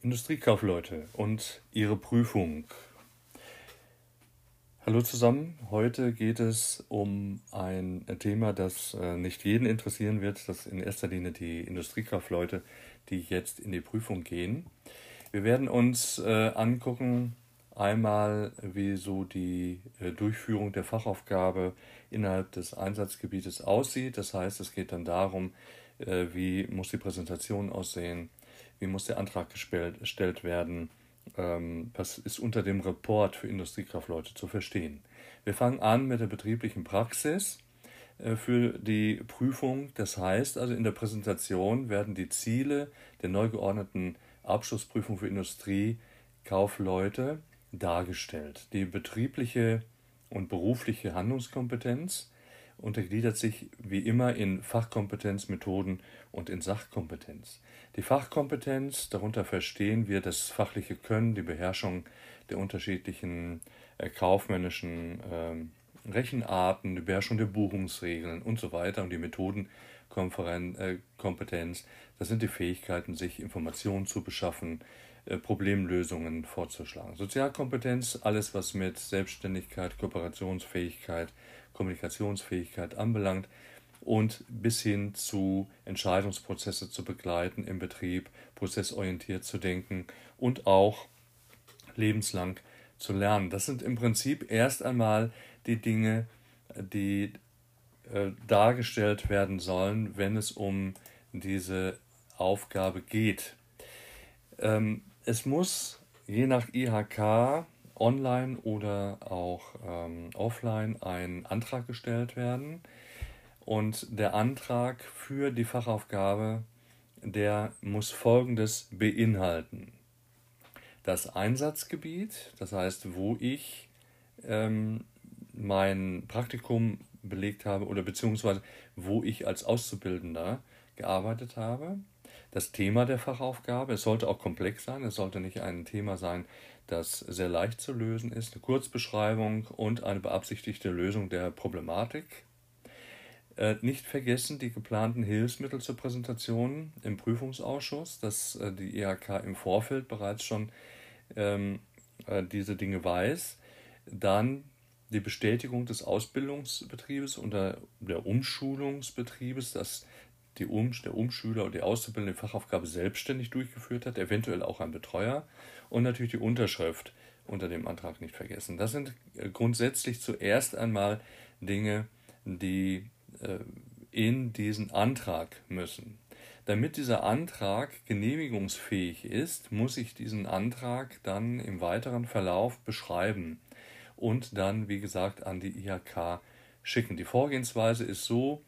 Industriekaufleute und ihre Prüfung. Hallo zusammen, heute geht es um ein Thema, das äh, nicht jeden interessieren wird, das in erster Linie die Industriekaufleute, die jetzt in die Prüfung gehen. Wir werden uns äh, angucken, einmal, wie so die äh, Durchführung der Fachaufgabe innerhalb des Einsatzgebietes aussieht. Das heißt, es geht dann darum, wie muss die Präsentation aussehen, wie muss der Antrag gestellt werden, ähm, was ist unter dem Report für Industriekaufleute zu verstehen. Wir fangen an mit der betrieblichen Praxis äh, für die Prüfung. Das heißt also, in der Präsentation werden die Ziele der neu geordneten Abschlussprüfung für Industriekaufleute dargestellt. Die betriebliche und berufliche Handlungskompetenz untergliedert sich wie immer in Fachkompetenz, Methoden und in Sachkompetenz. Die Fachkompetenz, darunter verstehen wir das fachliche Können, die Beherrschung der unterschiedlichen äh, kaufmännischen äh, Rechenarten, die Beherrschung der Buchungsregeln und so weiter und die Methodenkompetenz, äh, das sind die Fähigkeiten, sich Informationen zu beschaffen, äh, Problemlösungen vorzuschlagen. Sozialkompetenz, alles was mit Selbstständigkeit, Kooperationsfähigkeit, Kommunikationsfähigkeit anbelangt und bis hin zu Entscheidungsprozesse zu begleiten im Betrieb, prozessorientiert zu denken und auch lebenslang zu lernen. Das sind im Prinzip erst einmal die Dinge, die äh, dargestellt werden sollen, wenn es um diese Aufgabe geht. Ähm, es muss je nach IHK online oder auch ähm, offline ein Antrag gestellt werden. Und der Antrag für die Fachaufgabe, der muss Folgendes beinhalten. Das Einsatzgebiet, das heißt, wo ich ähm, mein Praktikum belegt habe oder beziehungsweise wo ich als Auszubildender gearbeitet habe. Das Thema der Fachaufgabe, es sollte auch komplex sein, es sollte nicht ein Thema sein, das sehr leicht zu lösen ist, eine Kurzbeschreibung und eine beabsichtigte Lösung der Problematik. Äh, nicht vergessen die geplanten Hilfsmittel zur Präsentation im Prüfungsausschuss, dass äh, die IHK im Vorfeld bereits schon ähm, äh, diese Dinge weiß. Dann die Bestätigung des Ausbildungsbetriebes oder der Umschulungsbetriebes, dass die um, der Umschüler oder die Auszubildende die Fachaufgabe selbstständig durchgeführt hat, eventuell auch ein Betreuer und natürlich die Unterschrift unter dem Antrag nicht vergessen. Das sind äh, grundsätzlich zuerst einmal Dinge, die äh, in diesen Antrag müssen. Damit dieser Antrag genehmigungsfähig ist, muss ich diesen Antrag dann im weiteren Verlauf beschreiben und dann, wie gesagt, an die IHK schicken. Die Vorgehensweise ist so,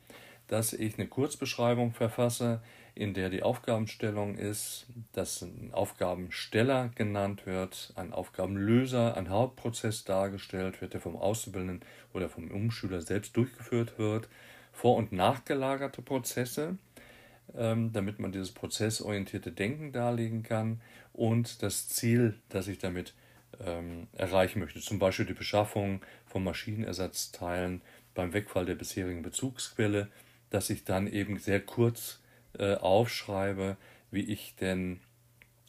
dass ich eine Kurzbeschreibung verfasse, in der die Aufgabenstellung ist, dass ein Aufgabensteller genannt wird, ein Aufgabenlöser, ein Hauptprozess dargestellt wird, der vom Auszubildenden oder vom Umschüler selbst durchgeführt wird, vor- und nachgelagerte Prozesse, ähm, damit man dieses prozessorientierte Denken darlegen kann und das Ziel, das ich damit ähm, erreichen möchte, zum Beispiel die Beschaffung von Maschinenersatzteilen beim Wegfall der bisherigen Bezugsquelle, dass ich dann eben sehr kurz äh, aufschreibe, wie ich denn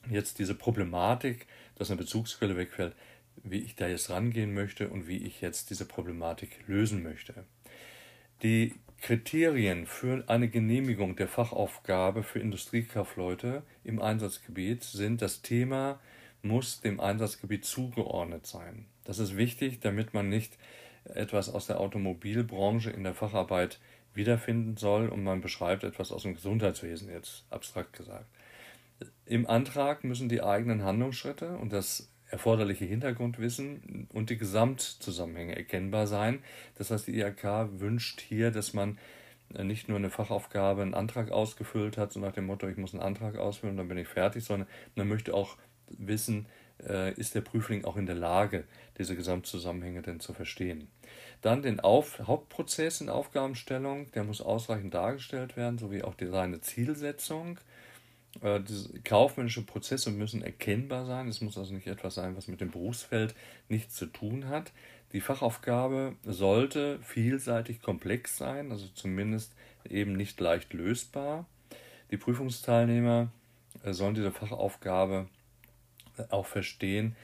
jetzt diese Problematik, dass eine Bezugsquelle wegfällt, wie ich da jetzt rangehen möchte und wie ich jetzt diese Problematik lösen möchte. Die Kriterien für eine Genehmigung der Fachaufgabe für Industriekaufleute im Einsatzgebiet sind, das Thema muss dem Einsatzgebiet zugeordnet sein. Das ist wichtig, damit man nicht etwas aus der Automobilbranche in der Facharbeit wiederfinden soll und man beschreibt etwas aus dem Gesundheitswesen, jetzt abstrakt gesagt. Im Antrag müssen die eigenen Handlungsschritte und das erforderliche Hintergrundwissen und die Gesamtzusammenhänge erkennbar sein. Das heißt, die IHK wünscht hier, dass man nicht nur eine Fachaufgabe, einen Antrag ausgefüllt hat, so nach dem Motto, ich muss einen Antrag ausfüllen, dann bin ich fertig, sondern man möchte auch wissen, ist der Prüfling auch in der Lage, diese Gesamtzusammenhänge denn zu verstehen. Dann den Auf Hauptprozess in Aufgabenstellung, der muss ausreichend dargestellt werden, sowie auch die, seine Zielsetzung. Äh, diese kaufmännischen Prozesse müssen erkennbar sein. Es muss also nicht etwas sein, was mit dem Berufsfeld nichts zu tun hat. Die Fachaufgabe sollte vielseitig komplex sein, also zumindest eben nicht leicht lösbar. Die Prüfungsteilnehmer äh, sollen diese Fachaufgabe auch verstehen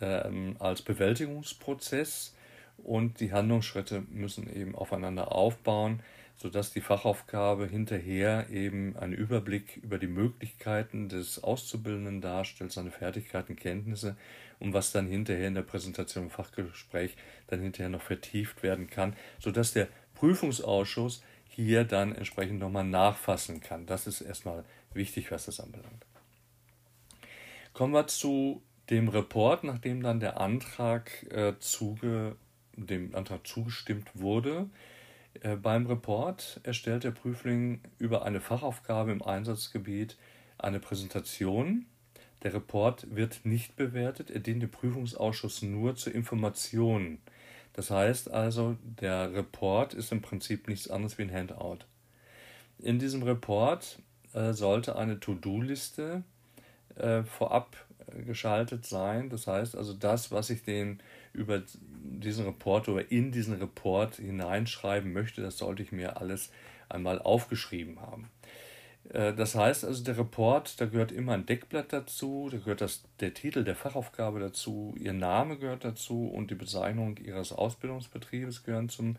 ähm, als Bewältigungsprozess und die Handlungsschritte müssen eben aufeinander aufbauen, sodass die Fachaufgabe hinterher eben einen Überblick über die Möglichkeiten des Auszubildenden darstellt, seine Fertigkeiten, Kenntnisse und was dann hinterher in der Präsentation im Fachgespräch dann hinterher noch vertieft werden kann, sodass der Prüfungsausschuss hier dann entsprechend nochmal nachfassen kann. Das ist erstmal wichtig, was das anbelangt. Kommen wir zu dem Report, nachdem dann der Antrag, äh, zuge, dem Antrag zugestimmt wurde. Äh, beim Report erstellt der Prüfling über eine Fachaufgabe im Einsatzgebiet eine Präsentation. Der Report wird nicht bewertet, er dient dem Prüfungsausschuss nur zur Information. Das heißt also, der Report ist im Prinzip nichts anderes wie ein Handout. In diesem Report äh, sollte eine To-Do-Liste äh, vorab geschaltet sein. Das heißt also, das, was ich den über diesen Report oder in diesen Report hineinschreiben möchte, das sollte ich mir alles einmal aufgeschrieben haben. Äh, das heißt also, der Report, da gehört immer ein Deckblatt dazu, da gehört das, der Titel der Fachaufgabe dazu, Ihr Name gehört dazu und die Bezeichnung Ihres Ausbildungsbetriebes gehören zum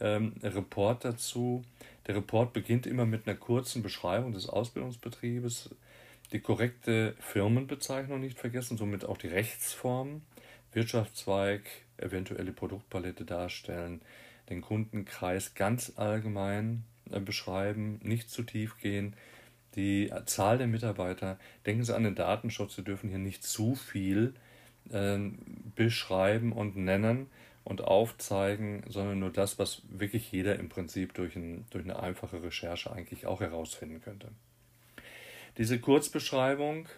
ähm, Report dazu. Der Report beginnt immer mit einer kurzen Beschreibung des Ausbildungsbetriebes, die korrekte Firmenbezeichnung nicht vergessen, somit auch die Rechtsform, Wirtschaftszweig, eventuelle Produktpalette darstellen, den Kundenkreis ganz allgemein äh, beschreiben, nicht zu tief gehen, die Zahl der Mitarbeiter, denken Sie an den Datenschutz, Sie dürfen hier nicht zu viel äh, beschreiben und nennen und aufzeigen, sondern nur das, was wirklich jeder im Prinzip durch, ein, durch eine einfache Recherche eigentlich auch herausfinden könnte. Diese Kurzbeschreibung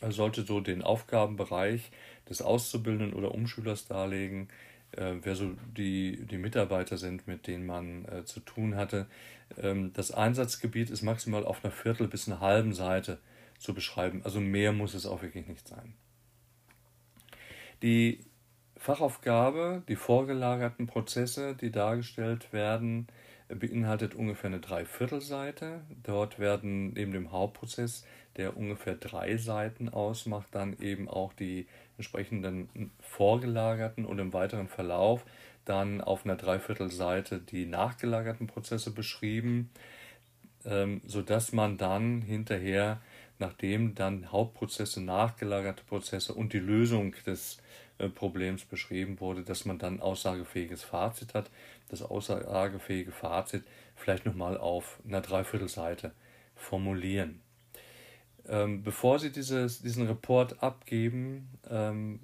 äh, sollte so den Aufgabenbereich des Auszubildenden oder Umschülers darlegen, äh, wer so die, die Mitarbeiter sind, mit denen man äh, zu tun hatte. Ähm, das Einsatzgebiet ist maximal auf einer Viertel bis einer halben Seite zu beschreiben. Also mehr muss es auch wirklich nicht sein. Die Fachaufgabe, die vorgelagerten Prozesse, die dargestellt werden, beinhaltet ungefähr eine Dreiviertelseite. Dort werden neben dem Hauptprozess, der ungefähr drei Seiten ausmacht, dann eben auch die entsprechenden vorgelagerten und im weiteren Verlauf dann auf einer Dreiviertelseite die nachgelagerten Prozesse beschrieben, ähm, sodass man dann hinterher, nachdem dann Hauptprozesse, nachgelagerte Prozesse und die Lösung des äh, Problems beschrieben wurde, dass man dann aussagefähiges Fazit hat. Das aussagefähige Fazit vielleicht nochmal auf einer Dreiviertelseite formulieren. Ähm, bevor Sie dieses, diesen Report abgeben, ähm,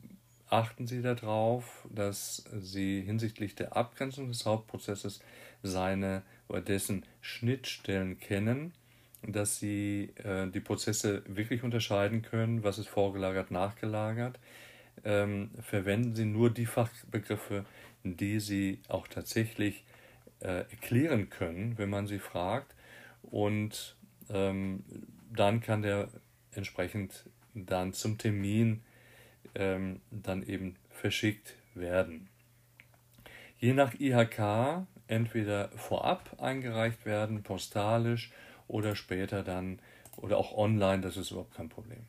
achten Sie darauf, dass Sie hinsichtlich der Abgrenzung des Hauptprozesses seine oder dessen Schnittstellen kennen, dass Sie äh, die Prozesse wirklich unterscheiden können, was ist vorgelagert, nachgelagert, ähm, verwenden Sie nur die Fachbegriffe, die Sie auch tatsächlich äh, erklären können, wenn man sie fragt. Und ähm, dann kann der entsprechend dann zum Termin ähm, dann eben verschickt werden. Je nach IHK entweder vorab eingereicht werden, postalisch oder später dann oder auch online, das ist überhaupt kein Problem.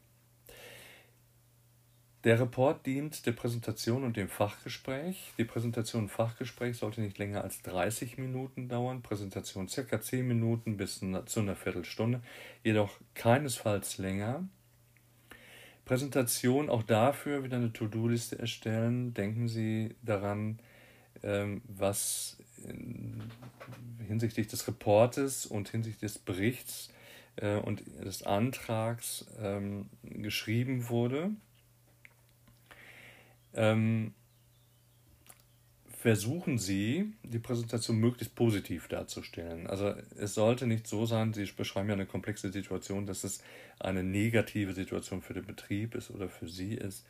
Der Report dient der Präsentation und dem Fachgespräch. Die Präsentation und Fachgespräch sollte nicht länger als 30 Minuten dauern, Präsentation circa 10 Minuten bis zu einer Viertelstunde, jedoch keinesfalls länger. Präsentation auch dafür wieder eine To-Do-Liste erstellen. Denken Sie daran, ähm, was hinsichtlich des Reportes und hinsichtlich des Berichts äh, und des Antrags ähm, geschrieben wurde ähm, versuchen Sie, die Präsentation möglichst positiv darzustellen. Also es sollte nicht so sein, Sie beschreiben ja eine komplexe Situation, dass es eine negative Situation für den Betrieb ist oder für Sie ist.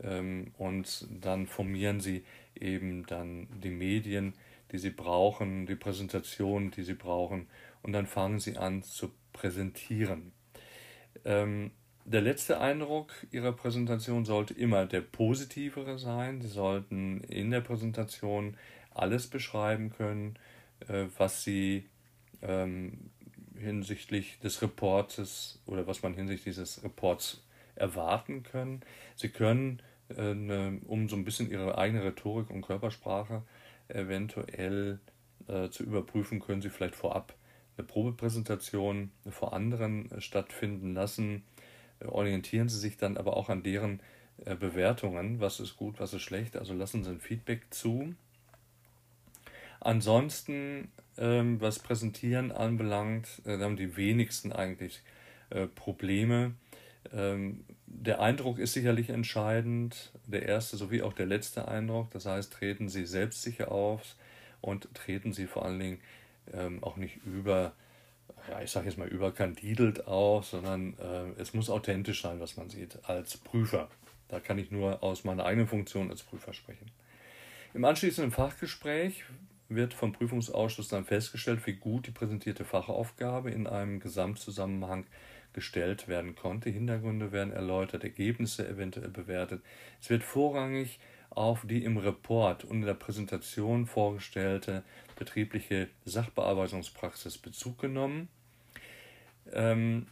Ähm, und dann formieren Sie eben dann die Medien, die Sie brauchen, die Präsentation, die Sie brauchen. Und dann fangen Sie an zu präsentieren. Ähm, der letzte Eindruck Ihrer Präsentation sollte immer der positivere sein. Sie sollten in der Präsentation alles beschreiben können, äh, was Sie ähm, hinsichtlich des Reportes oder was man hinsichtlich dieses Reports erwarten können. Sie können, äh, ne, um so ein bisschen ihre eigene Rhetorik und Körpersprache eventuell äh, zu überprüfen, können Sie vielleicht vorab eine Probepräsentation vor anderen äh, stattfinden lassen. Orientieren Sie sich dann aber auch an deren äh, Bewertungen, was ist gut, was ist schlecht. Also lassen Sie ein Feedback zu. Ansonsten, ähm, was Präsentieren anbelangt, äh, haben die wenigsten eigentlich äh, Probleme. Ähm, der Eindruck ist sicherlich entscheidend, der erste sowie auch der letzte Eindruck. Das heißt, treten Sie selbstsicher auf und treten Sie vor allen Dingen ähm, auch nicht über, ja, ich sage jetzt mal überkandidelt auf, sondern äh, es muss authentisch sein, was man sieht, als Prüfer. Da kann ich nur aus meiner eigenen Funktion als Prüfer sprechen. Im anschließenden Fachgespräch wird vom Prüfungsausschuss dann festgestellt, wie gut die präsentierte Fachaufgabe in einem Gesamtzusammenhang gestellt werden konnte. Hintergründe werden erläutert, Ergebnisse eventuell bewertet. Es wird vorrangig auf die im Report und in der Präsentation vorgestellte betriebliche Sachbearbeitungspraxis Bezug genommen. Ähm,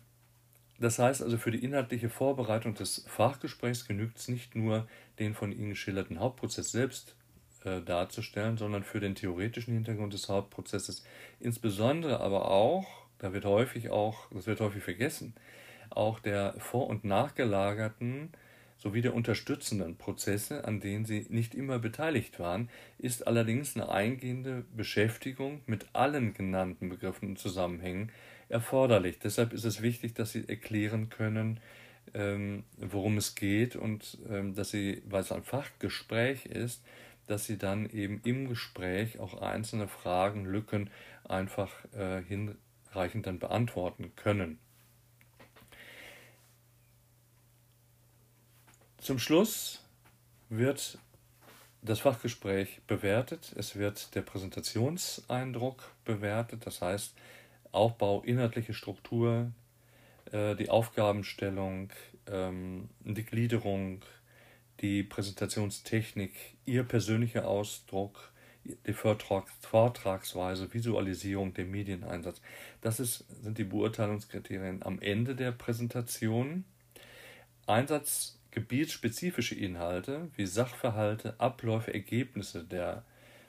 das heißt also, für die inhaltliche Vorbereitung des Fachgesprächs genügt es nicht nur, den von Ihnen geschilderten Hauptprozess selbst äh, darzustellen, sondern für den theoretischen Hintergrund des Hauptprozesses, insbesondere aber auch, da wird häufig auch, das wird häufig vergessen, auch der vor- und nachgelagerten sowie der unterstützenden Prozesse, an denen sie nicht immer beteiligt waren, ist allerdings eine eingehende Beschäftigung mit allen genannten Begriffen und Zusammenhängen erforderlich. Deshalb ist es wichtig, dass sie erklären können, ähm, worum es geht und ähm, dass sie, weil es ein Fachgespräch ist, dass sie dann eben im Gespräch auch einzelne Fragen, Lücken einfach äh, hinreichend dann beantworten können. Zum Schluss wird das Fachgespräch bewertet, es wird der Präsentationseindruck bewertet, das heißt Aufbau, inhaltliche Struktur, äh, die Aufgabenstellung, ähm, die Gliederung, die Präsentationstechnik, Ihr persönlicher Ausdruck, die Vortragsweise, Visualisierung, der Medieneinsatz. Das ist, sind die Beurteilungskriterien am Ende der Präsentation. Einsatz gebietsspezifische Inhalte wie Sachverhalte, Abläufe, Ergebnisse der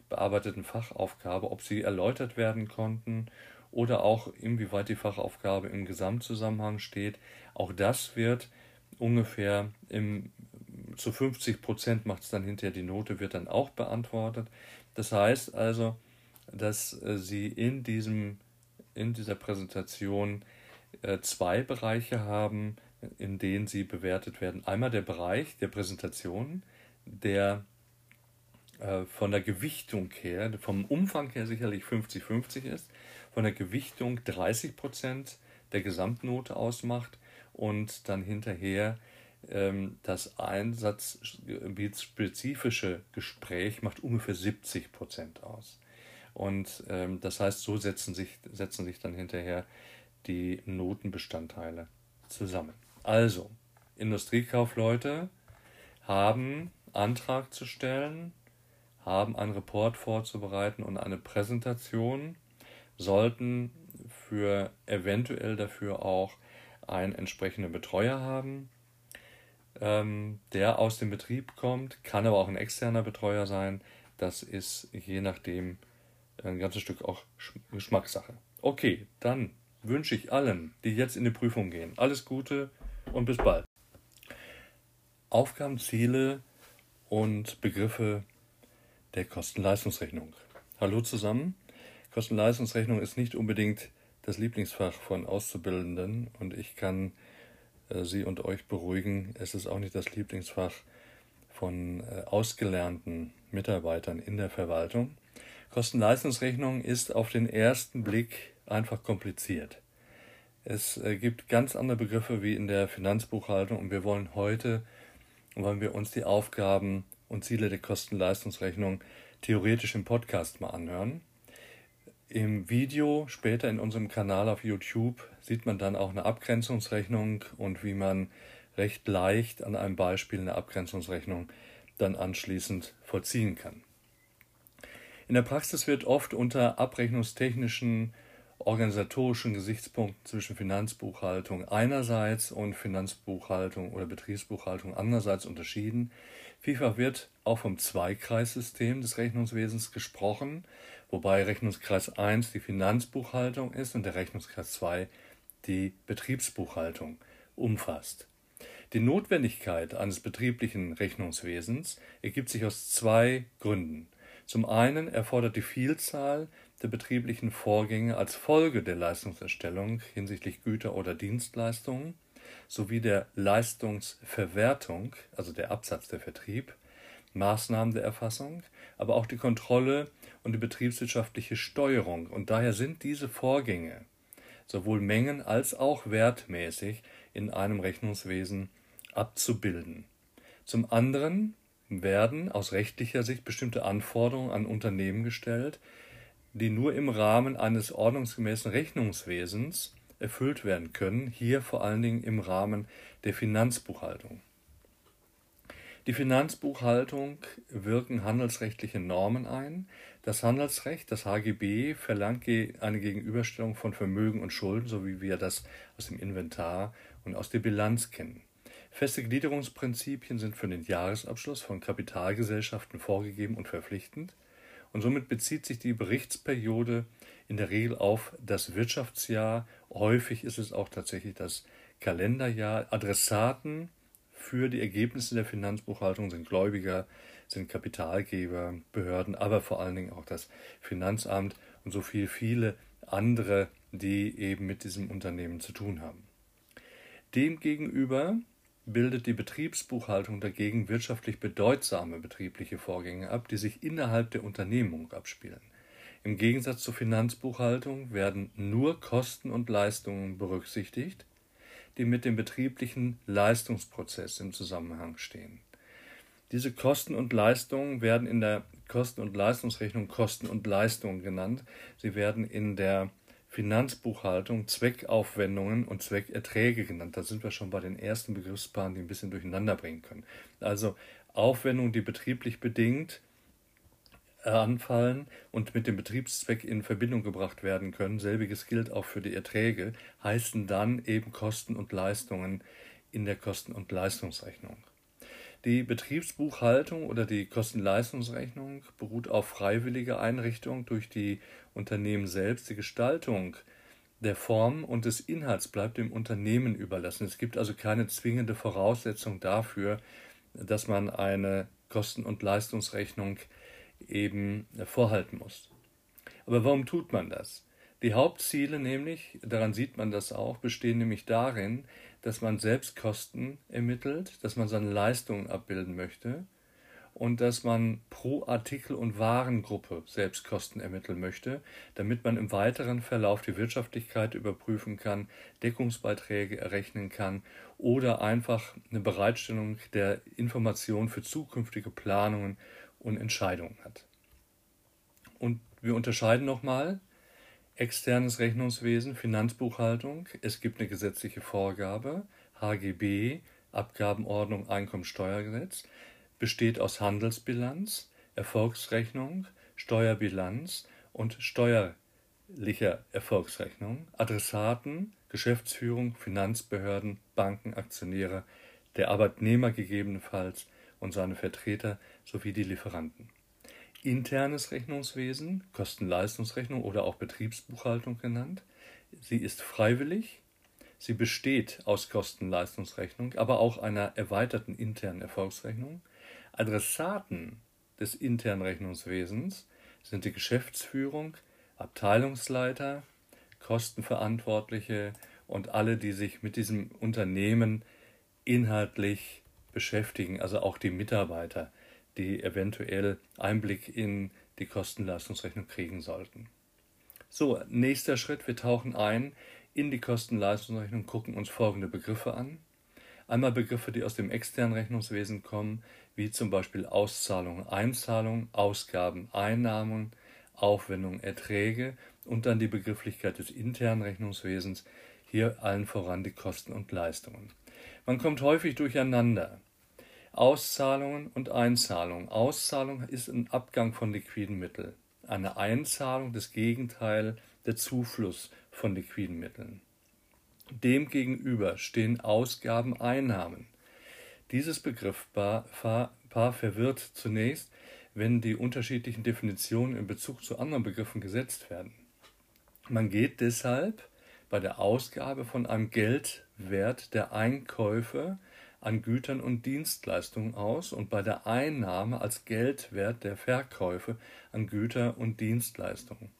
bearbeiteten Fachaufgabe, ob sie erläutert werden konnten oder auch inwieweit die Fachaufgabe im Gesamtzusammenhang steht. Auch das wird ungefähr im, zu 50 Prozent macht es dann hinterher die Note, wird dann auch beantwortet. Das heißt also, dass äh, Sie in, diesem, in dieser Präsentation äh, zwei Bereiche haben, in denen sie bewertet werden. Einmal der Bereich der Präsentation, der äh, von der Gewichtung her, vom Umfang her sicherlich 50-50 ist, von der Gewichtung 30 Prozent der Gesamtnote ausmacht und dann hinterher ähm, das einsatzgebietsspezifische Gespräch macht ungefähr 70 Prozent aus. Und ähm, das heißt, so setzen sich, setzen sich dann hinterher die Notenbestandteile zusammen. Also, Industriekaufleute haben Antrag zu stellen, haben einen Report vorzubereiten und eine Präsentation, sollten für eventuell dafür auch einen entsprechenden Betreuer haben, ähm, der aus dem Betrieb kommt, kann aber auch ein externer Betreuer sein. Das ist je nachdem ein ganzes Stück auch Geschmackssache. Okay, dann wünsche ich allen, die jetzt in die Prüfung gehen, alles Gute und bis bald. Aufgabenziele und Begriffe der Kosten-Leistungsrechnung. Hallo zusammen. Kosten-Leistungsrechnung ist nicht unbedingt das Lieblingsfach von Auszubildenden und ich kann äh, Sie und euch beruhigen, es ist auch nicht das Lieblingsfach von äh, ausgelernten Mitarbeitern in der Verwaltung. Kosten-Leistungsrechnung ist auf den ersten Blick einfach kompliziert. Es äh, gibt ganz andere Begriffe wie in der Finanzbuchhaltung und wir wollen heute, wollen wir uns die Aufgaben und Ziele der Kosten-Leistungsrechnung theoretisch im Podcast mal anhören. Im Video später in unserem Kanal auf YouTube sieht man dann auch eine Abgrenzungsrechnung und wie man recht leicht an einem Beispiel eine Abgrenzungsrechnung dann anschließend vollziehen kann. In der Praxis wird oft unter abrechnungstechnischen organisatorischen Gesichtspunkten zwischen Finanzbuchhaltung einerseits und Finanzbuchhaltung oder Betriebsbuchhaltung andererseits unterschieden. Vielfach wird auch vom Zweikreissystem des Rechnungswesens gesprochen, wobei Rechnungskreis 1 die Finanzbuchhaltung ist und der Rechnungskreis 2 die Betriebsbuchhaltung umfasst. Die Notwendigkeit eines betrieblichen Rechnungswesens ergibt sich aus zwei Gründen. Zum einen erfordert die Vielzahl der betrieblichen Vorgänge als Folge der Leistungserstellung hinsichtlich Güter oder Dienstleistungen sowie der Leistungsverwertung, also der Absatz der Vertrieb, Maßnahmen der Erfassung, aber auch die Kontrolle und die betriebswirtschaftliche Steuerung. Und daher sind diese Vorgänge sowohl mengen- als auch wertmäßig in einem Rechnungswesen abzubilden. Zum anderen werden aus rechtlicher Sicht bestimmte Anforderungen an Unternehmen gestellt, die nur im Rahmen eines ordnungsgemäßen Rechnungswesens erfüllt werden können, hier vor allen Dingen im Rahmen der Finanzbuchhaltung. Die Finanzbuchhaltung wirken handelsrechtliche Normen ein. Das Handelsrecht, das HGB, verlangt eine Gegenüberstellung von Vermögen und Schulden, so wie wir das aus dem Inventar und aus der Bilanz kennen. Feste Gliederungsprinzipien sind für den Jahresabschluss von Kapitalgesellschaften vorgegeben und verpflichtend, und somit bezieht sich die Berichtsperiode in der Regel auf das Wirtschaftsjahr. Häufig ist es auch tatsächlich das Kalenderjahr. Adressaten für die Ergebnisse der Finanzbuchhaltung sind Gläubiger, sind Kapitalgeber, Behörden, aber vor allen Dingen auch das Finanzamt und so viel viele andere, die eben mit diesem Unternehmen zu tun haben. Demgegenüber bildet die Betriebsbuchhaltung dagegen wirtschaftlich bedeutsame betriebliche Vorgänge ab, die sich innerhalb der Unternehmung abspielen. Im Gegensatz zur Finanzbuchhaltung werden nur Kosten und Leistungen berücksichtigt, die mit dem betrieblichen Leistungsprozess im Zusammenhang stehen. Diese Kosten und Leistungen werden in der Kosten- und Leistungsrechnung Kosten und Leistungen genannt. Sie werden in der Finanzbuchhaltung Zweckaufwendungen und Zweckerträge genannt. Da sind wir schon bei den ersten Begriffspaaren, die ein bisschen durcheinander bringen können. Also Aufwendungen, die betrieblich bedingt anfallen und mit dem Betriebszweck in Verbindung gebracht werden können, selbiges gilt auch für die Erträge, heißen dann eben Kosten und Leistungen in der Kosten- und Leistungsrechnung. Die Betriebsbuchhaltung oder die Kosten-Leistungsrechnung beruht auf freiwilliger Einrichtung durch die Unternehmen selbst. Die Gestaltung der Form und des Inhalts bleibt dem Unternehmen überlassen. Es gibt also keine zwingende Voraussetzung dafür, dass man eine Kosten- und Leistungsrechnung eben vorhalten muss. Aber warum tut man das? Die Hauptziele nämlich, daran sieht man das auch, bestehen nämlich darin, dass man selbst Kosten ermittelt, dass man seine Leistungen abbilden möchte und dass man pro Artikel und Warengruppe selbst Kosten ermitteln möchte, damit man im weiteren Verlauf die Wirtschaftlichkeit überprüfen kann, Deckungsbeiträge errechnen kann oder einfach eine Bereitstellung der Information für zukünftige Planungen und Entscheidungen hat. Und wir unterscheiden nochmal externes Rechnungswesen, Finanzbuchhaltung. Es gibt eine gesetzliche Vorgabe, HGB, Abgabenordnung, Einkommensteuergesetz, besteht aus Handelsbilanz, Erfolgsrechnung, Steuerbilanz und steuerlicher Erfolgsrechnung, Adressaten, Geschäftsführung, Finanzbehörden, Banken, Aktionäre, der Arbeitnehmer gegebenenfalls und seine Vertreter sowie die Lieferanten internes Rechnungswesen, Kosten-Leistungsrechnung oder auch Betriebsbuchhaltung genannt. Sie ist freiwillig, sie besteht aus Kosten-Leistungsrechnung, aber auch einer erweiterten internen Erfolgsrechnung. Adressaten des internen Rechnungswesens sind die Geschäftsführung, Abteilungsleiter, Kostenverantwortliche und alle, die sich mit diesem Unternehmen inhaltlich beschäftigen, also auch die Mitarbeiter die eventuell Einblick in die Kostenleistungsrechnung kriegen sollten. So, nächster Schritt, wir tauchen ein in die Kostenleistungsrechnung, gucken uns folgende Begriffe an. Einmal Begriffe, die aus dem externen Rechnungswesen kommen, wie zum Beispiel Auszahlungen, Einzahlungen, Ausgaben, Einnahmen, Aufwendungen, Erträge und dann die Begrifflichkeit des internen Rechnungswesens, hier allen voran die Kosten und Leistungen. Man kommt häufig durcheinander. Auszahlungen und Einzahlungen. Auszahlung ist ein Abgang von liquiden Mitteln. Eine Einzahlung das Gegenteil der Zufluss von liquiden Mitteln. Demgegenüber stehen Ausgaben, Einnahmen. Dieses Begriffspaar verwirrt zunächst, wenn die unterschiedlichen Definitionen in Bezug zu anderen Begriffen gesetzt werden. Man geht deshalb bei der Ausgabe von einem Geldwert der Einkäufe an Gütern und Dienstleistungen aus und bei der Einnahme als Geldwert der Verkäufe an Güter und Dienstleistungen.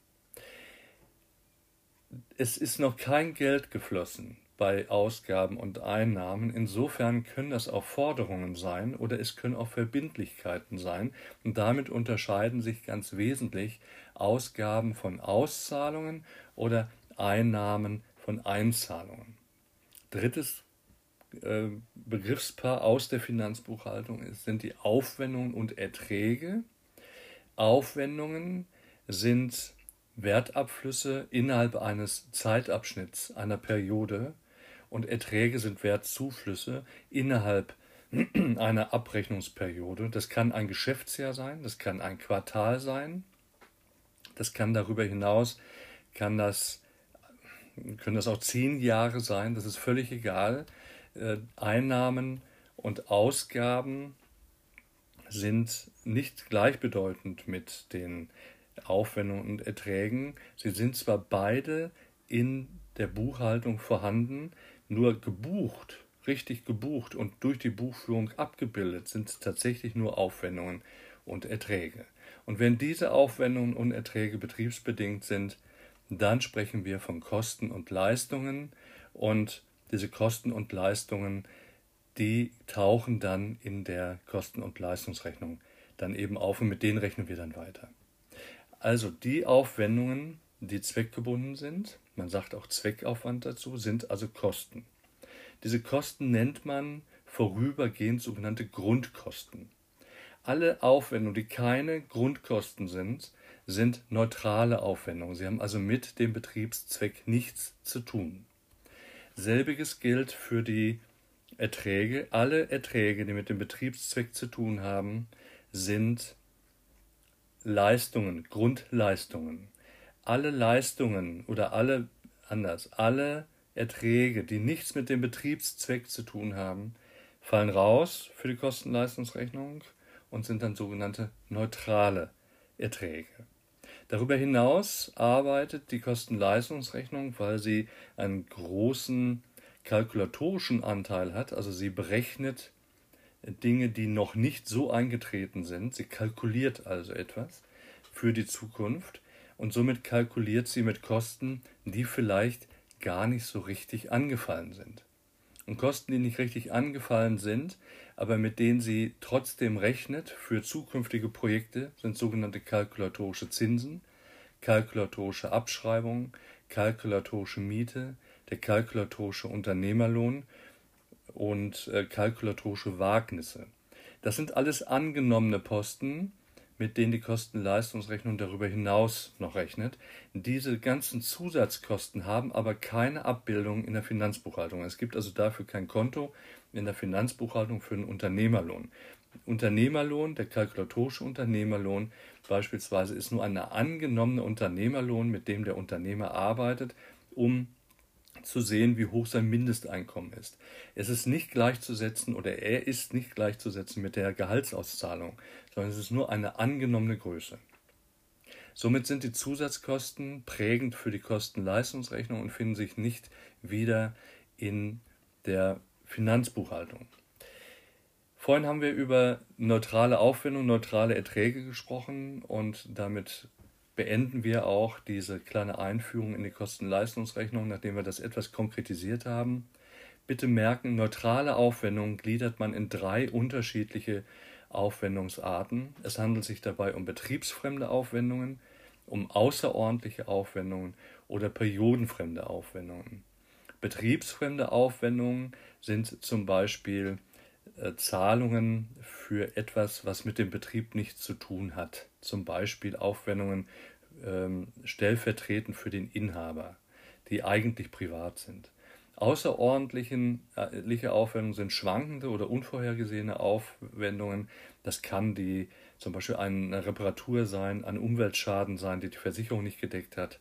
Es ist noch kein Geld geflossen bei Ausgaben und Einnahmen. Insofern können das auch Forderungen sein oder es können auch Verbindlichkeiten sein. Und damit unterscheiden sich ganz wesentlich Ausgaben von Auszahlungen oder Einnahmen von Einzahlungen. Drittes äh, Begriffspaar aus der Finanzbuchhaltung ist, sind die Aufwendungen und Erträge. Aufwendungen sind Wertabflüsse innerhalb eines Zeitabschnitts, einer Periode, und Erträge sind Wertzuflüsse innerhalb einer Abrechnungsperiode. Das kann ein Geschäftsjahr sein, das kann ein Quartal sein, das kann darüber hinaus, kann das, können das auch zehn Jahre sein, das ist völlig egal. Äh, Einnahmen und Ausgaben sind nicht gleichbedeutend mit den Aufwendungen und Erträgen. Sie sind zwar beide in der Buchhaltung vorhanden, nur gebucht, richtig gebucht und durch die Buchführung abgebildet sind tatsächlich nur Aufwendungen und Erträge. Und wenn diese Aufwendungen und Erträge betriebsbedingt sind, dann sprechen wir von Kosten und Leistungen und diese Kosten und Leistungen, die tauchen dann in der Kosten- und Leistungsrechnung dann eben auf und mit denen rechnen wir dann weiter. Also die Aufwendungen, die zweckgebunden sind, man sagt auch Zweckaufwand dazu, sind also Kosten. Diese Kosten nennt man vorübergehend sogenannte Grundkosten. Alle Aufwendungen, die keine Grundkosten sind, sind neutrale Aufwendungen. Sie haben also mit dem Betriebszweck nichts zu tun. Selbiges gilt für die Erträge. Alle Erträge, die mit dem Betriebszweck zu tun haben, sind Leistungen, Grundleistungen. Alle Leistungen oder alle anders, alle Erträge, die nichts mit dem Betriebszweck zu tun haben, fallen raus für die Kostenleistungsrechnung und sind dann sogenannte neutrale Erträge. Darüber hinaus arbeitet die Kostenleistungsrechnung, weil sie einen großen kalkulatorischen Anteil hat, also sie berechnet Dinge, die noch nicht so eingetreten sind. Sie kalkuliert also etwas für die Zukunft und somit kalkuliert sie mit Kosten, die vielleicht gar nicht so richtig angefallen sind. Und Kosten, die nicht richtig angefallen sind, aber mit denen sie trotzdem rechnet für zukünftige Projekte, sind sogenannte kalkulatorische Zinsen, kalkulatorische Abschreibungen, kalkulatorische Miete, der kalkulatorische Unternehmerlohn und äh, kalkulatorische Wagnisse. Das sind alles angenommene Posten, mit denen die Kosten-Leistungsrechnung darüber hinaus noch rechnet. Diese ganzen Zusatzkosten haben aber keine Abbildung in der Finanzbuchhaltung. Es gibt also dafür kein Konto in der Finanzbuchhaltung für einen Unternehmerlohn. Unternehmerlohn, der kalkulatorische Unternehmerlohn beispielsweise, ist nur ein angenommener Unternehmerlohn, mit dem der Unternehmer arbeitet, um zu sehen, wie hoch sein Mindesteinkommen ist. Es ist nicht gleichzusetzen oder er ist nicht gleichzusetzen mit der Gehaltsauszahlung, sondern es ist nur eine angenommene Größe. Somit sind die Zusatzkosten prägend für die Kosten-Leistungsrechnung und finden sich nicht wieder in der Finanzbuchhaltung. Vorhin haben wir über neutrale Aufwendung, neutrale Erträge gesprochen und damit beenden wir auch diese kleine Einführung in die Kosten-Leistungsrechnung, nachdem wir das etwas konkretisiert haben. Bitte merken, neutrale Aufwendungen gliedert man in drei unterschiedliche Aufwendungsarten. Es handelt sich dabei um betriebsfremde Aufwendungen, um außerordentliche Aufwendungen oder periodenfremde Aufwendungen. Betriebsfremde Aufwendungen sind zum Beispiel Zahlungen für etwas, was mit dem Betrieb nichts zu tun hat. Zum Beispiel Aufwendungen ähm, stellvertretend für den Inhaber, die eigentlich privat sind. Außerordentliche äh, Aufwendungen sind schwankende oder unvorhergesehene Aufwendungen. Das kann die zum Beispiel eine Reparatur sein, ein Umweltschaden sein, die die Versicherung nicht gedeckt hat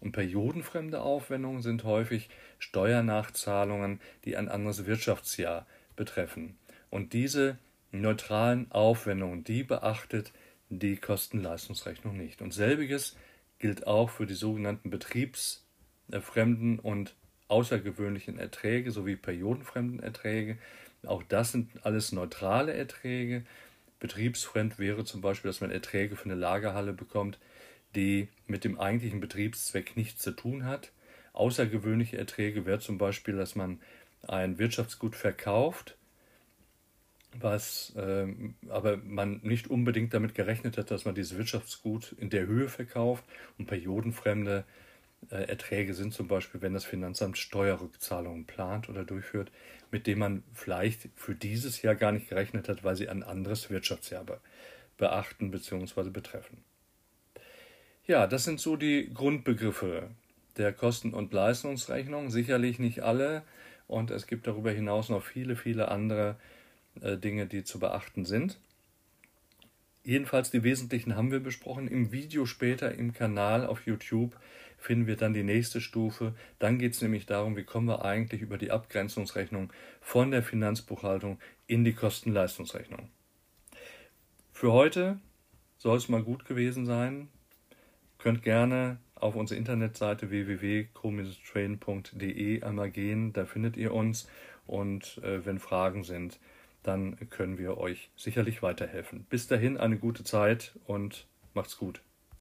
Und periodenfremde Aufwendungen sind häufig Steuernachzahlungen, die ein anderes Wirtschaftsjahr betreffen. Und diese neutralen Aufwendungen, die beachtet die Kostenleistungsrechnung nicht. Und selbiges gilt auch für die sogenannten betriebsfremden und außergewöhnlichen Erträge sowie periodenfremden Erträge. Auch das sind alles neutrale Erträge. Betriebsfremd wäre zum Beispiel, dass man Erträge für eine Lagerhalle bekommt, die mit dem eigentlichen Betriebszweck nichts zu tun hat. Außergewöhnliche Erträge wäre zum Beispiel, dass man ein Wirtschaftsgut verkauft, was äh, aber man nicht unbedingt damit gerechnet hat, dass man dieses Wirtschaftsgut in der Höhe verkauft und periodenfremde äh, Erträge sind zum Beispiel, wenn das Finanzamt Steuerrückzahlungen plant oder durchführt, mit denen man vielleicht für dieses Jahr gar nicht gerechnet hat, weil sie ein anderes Wirtschaftsjahr beachten bzw. betreffen. Ja, das sind so die Grundbegriffe der Kosten- und Leistungsrechnung. Sicherlich nicht alle und es gibt darüber hinaus noch viele, viele andere Dinge, die zu beachten sind. Jedenfalls die wesentlichen haben wir besprochen. Im Video später im Kanal auf YouTube finden wir dann die nächste Stufe. Dann geht es nämlich darum, wie kommen wir eigentlich über die Abgrenzungsrechnung von der Finanzbuchhaltung in die Kosten-Leistungsrechnung. Für heute soll es mal gut gewesen sein. Könnt gerne auf unsere Internetseite www.co-train.de einmal gehen, da findet ihr uns und äh, wenn Fragen sind, dann können wir euch sicherlich weiterhelfen. Bis dahin eine gute Zeit und macht's gut.